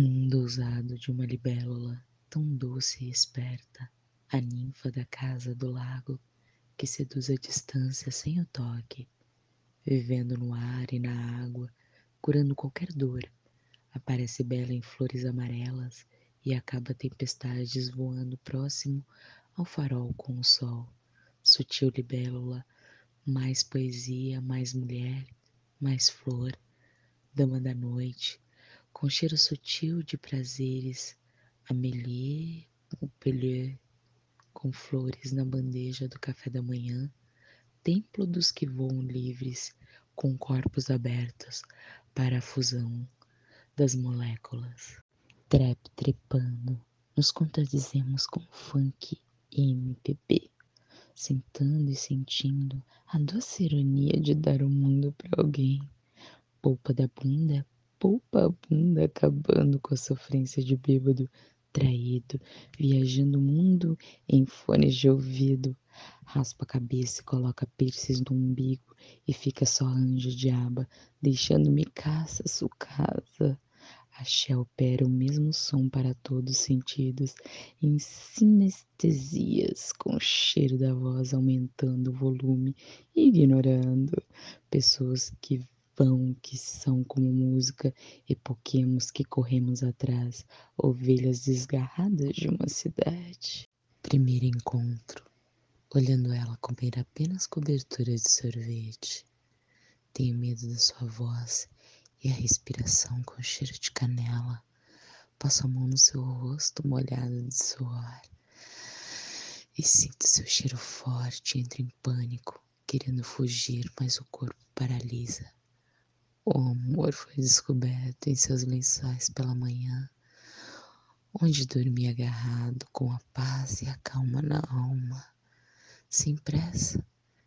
mundo ousado de uma libélula, tão doce e esperta, a ninfa da casa do lago, que seduz a distância sem o toque, vivendo no ar e na água, curando qualquer dor, aparece bela em flores amarelas e acaba tempestades voando próximo ao farol com o sol. Sutil libélula, mais poesia, mais mulher, mais flor, dama da noite, com cheiro sutil de prazeres, Amélie Montpellier, com flores na bandeja do café da manhã, templo dos que voam livres, com corpos abertos para a fusão das moléculas. Trep trepando, nos contradizemos com funk e MPB, sentando e sentindo a doce ironia de dar o mundo para alguém. Polpa da bunda poupa a bunda, acabando com a sofrência de bêbado, traído, viajando o mundo em fones de ouvido. Raspa a cabeça e coloca piercings no umbigo e fica só anjo de aba, deixando-me caça, sucasa. Axé opera o mesmo som para todos os sentidos, em sinestesias, com o cheiro da voz aumentando o volume, ignorando pessoas que vão que são como música, e poquemos que corremos atrás, ovelhas desgarradas de uma cidade. Primeiro encontro, olhando ela comer apenas cobertura de sorvete. Tenho medo da sua voz e a respiração com cheiro de canela. Passo a mão no seu rosto molhado de suor e sinto seu cheiro forte. Entro em pânico, querendo fugir, mas o corpo paralisa. O amor foi descoberto em seus lençóis pela manhã, onde dormi agarrado com a paz e a calma na alma, sem pressa,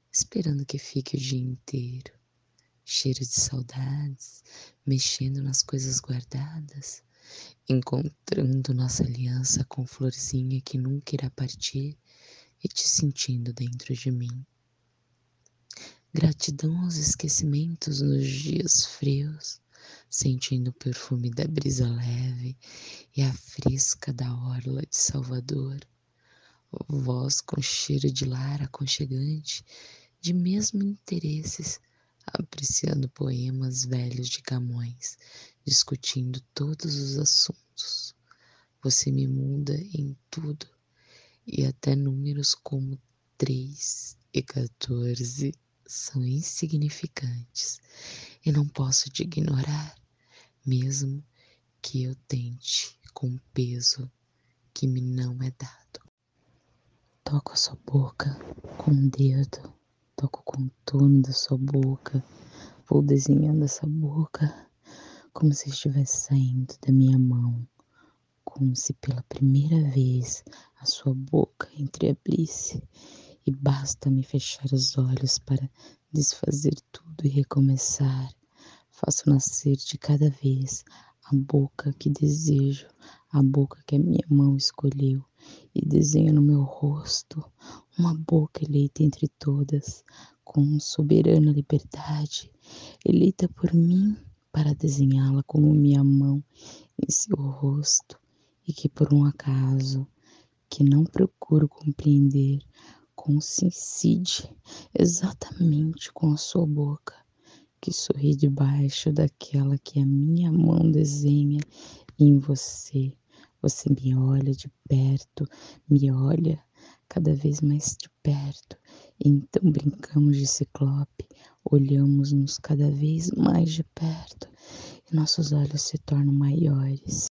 esperando que fique o dia inteiro. Cheiro de saudades, mexendo nas coisas guardadas, encontrando nossa aliança com florzinha que nunca irá partir e te sentindo dentro de mim. Gratidão aos esquecimentos nos dias frios, sentindo o perfume da brisa leve e a fresca da orla de Salvador. Voz com cheiro de lar aconchegante, de mesmo interesses, apreciando poemas velhos de Camões, discutindo todos os assuntos. Você me muda em tudo e até números como três e 14 são insignificantes e não posso te ignorar, mesmo que eu tente com peso que me não é dado. Toco a sua boca com o um dedo, toco o contorno da sua boca, vou desenhando essa boca como se estivesse saindo da minha mão, como se pela primeira vez a sua boca entreabrisse e basta-me fechar os olhos para desfazer tudo e recomeçar. Faço nascer de cada vez a boca que desejo, a boca que a minha mão escolheu, e desenho no meu rosto uma boca eleita entre todas, com soberana liberdade, eleita por mim para desenhá-la como minha mão em seu rosto, e que por um acaso que não procuro compreender, coincide exatamente com a sua boca, que sorri debaixo daquela que a minha mão desenha em você. Você me olha de perto, me olha cada vez mais de perto. Então brincamos de ciclope, olhamos-nos cada vez mais de perto e nossos olhos se tornam maiores.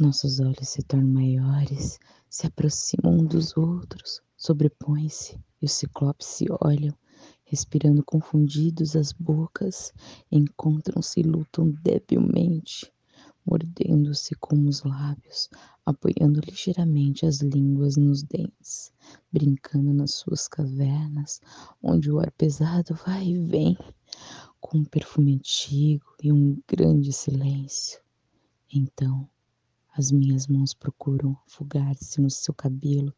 Nossos olhos se tornam maiores, se aproximam um dos outros, sobrepõem-se e os ciclopes se olham, respirando confundidos as bocas, encontram-se e lutam debilmente, mordendo-se com os lábios, apoiando ligeiramente as línguas nos dentes, brincando nas suas cavernas, onde o ar pesado vai e vem, com um perfume antigo e um grande silêncio. Então, as minhas mãos procuram afogar-se no seu cabelo,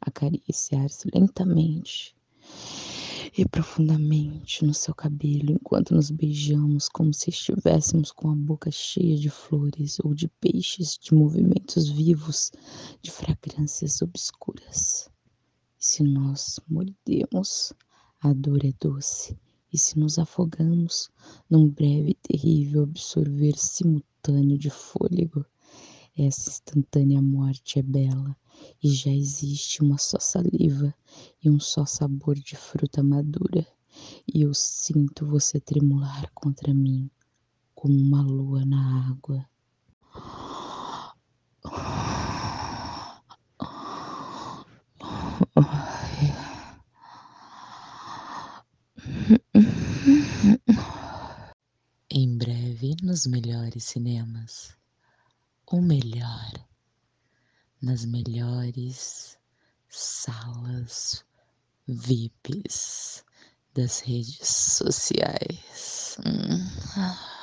acariciar-se lentamente. e profundamente no seu cabelo enquanto nos beijamos, como se estivéssemos com a boca cheia de flores ou de peixes, de movimentos vivos, de fragrâncias obscuras. E se nós mordemos, a dor é doce, e se nos afogamos num breve e terrível absorver simultâneo de fôlego, essa instantânea morte é bela e já existe uma só saliva e um só sabor de fruta madura, e eu sinto você tremular contra mim como uma lua na água. Em breve nos melhores cinemas ou melhor, nas melhores salas VIPs das redes sociais. Hum.